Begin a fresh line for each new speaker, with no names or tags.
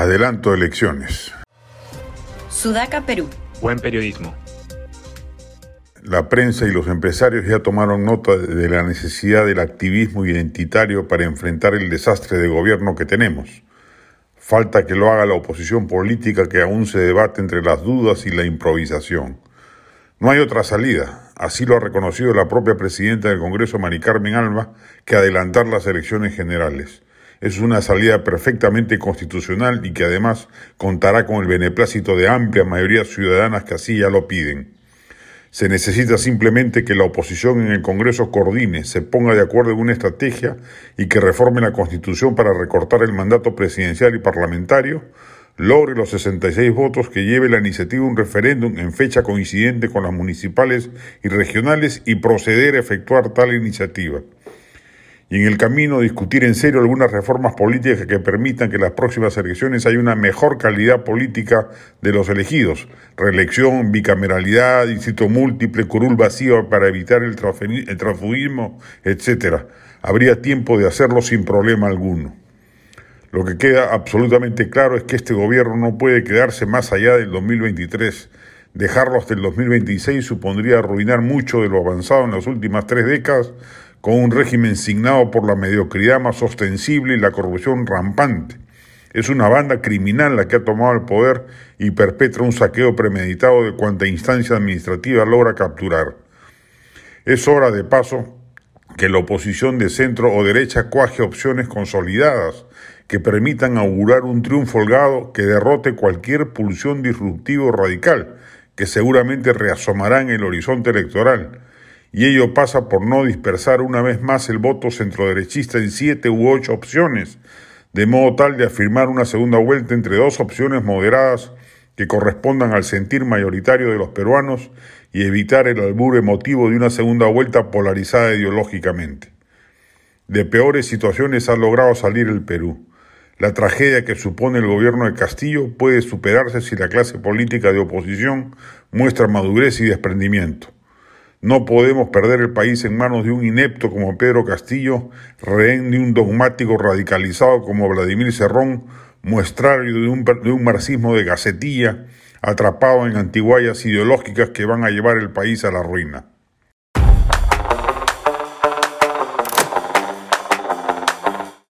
Adelanto elecciones.
Sudaca, Perú.
Buen periodismo.
La prensa y los empresarios ya tomaron nota de la necesidad del activismo identitario para enfrentar el desastre de gobierno que tenemos. Falta que lo haga la oposición política que aún se debate entre las dudas y la improvisación. No hay otra salida, así lo ha reconocido la propia presidenta del Congreso, Mari Carmen Alba, que adelantar las elecciones generales. Es una salida perfectamente constitucional y que además contará con el beneplácito de amplia mayoría ciudadanas que así ya lo piden. Se necesita simplemente que la oposición en el Congreso coordine, se ponga de acuerdo en una estrategia y que reforme la Constitución para recortar el mandato presidencial y parlamentario, logre los 66 votos que lleve la iniciativa un referéndum en fecha coincidente con las municipales y regionales y proceder a efectuar tal iniciativa y en el camino discutir en serio algunas reformas políticas que permitan que en las próximas elecciones haya una mejor calidad política de los elegidos, reelección, bicameralidad, distrito múltiple, curul vacío para evitar el, transfugismo, etc. Habría tiempo de hacerlo sin problema alguno. Lo que queda absolutamente claro es que este gobierno no puede quedarse más allá del 2023. Dejarlo hasta el 2026 supondría arruinar mucho de lo avanzado en las últimas tres décadas con un régimen signado por la mediocridad más ostensible y la corrupción rampante. Es una banda criminal la que ha tomado el poder y perpetra un saqueo premeditado de cuanta instancia administrativa logra capturar. Es hora, de paso, que la oposición de centro o derecha cuaje opciones consolidadas que permitan augurar un triunfo holgado que derrote cualquier pulsión disruptivo radical que seguramente reasomará en el horizonte electoral y ello pasa por no dispersar una vez más el voto centroderechista en siete u ocho opciones, de modo tal de afirmar una segunda vuelta entre dos opciones moderadas que correspondan al sentir mayoritario de los peruanos y evitar el albur emotivo de una segunda vuelta polarizada ideológicamente. De peores situaciones ha logrado salir el Perú. La tragedia que supone el gobierno de Castillo puede superarse si la clase política de oposición muestra madurez y desprendimiento. No podemos perder el país en manos de un inepto como Pedro Castillo, rehén de un dogmático radicalizado como Vladimir Cerrón, muestrario de un, de un marxismo de gacetilla, atrapado en antiguallas ideológicas que van a llevar el país a la ruina.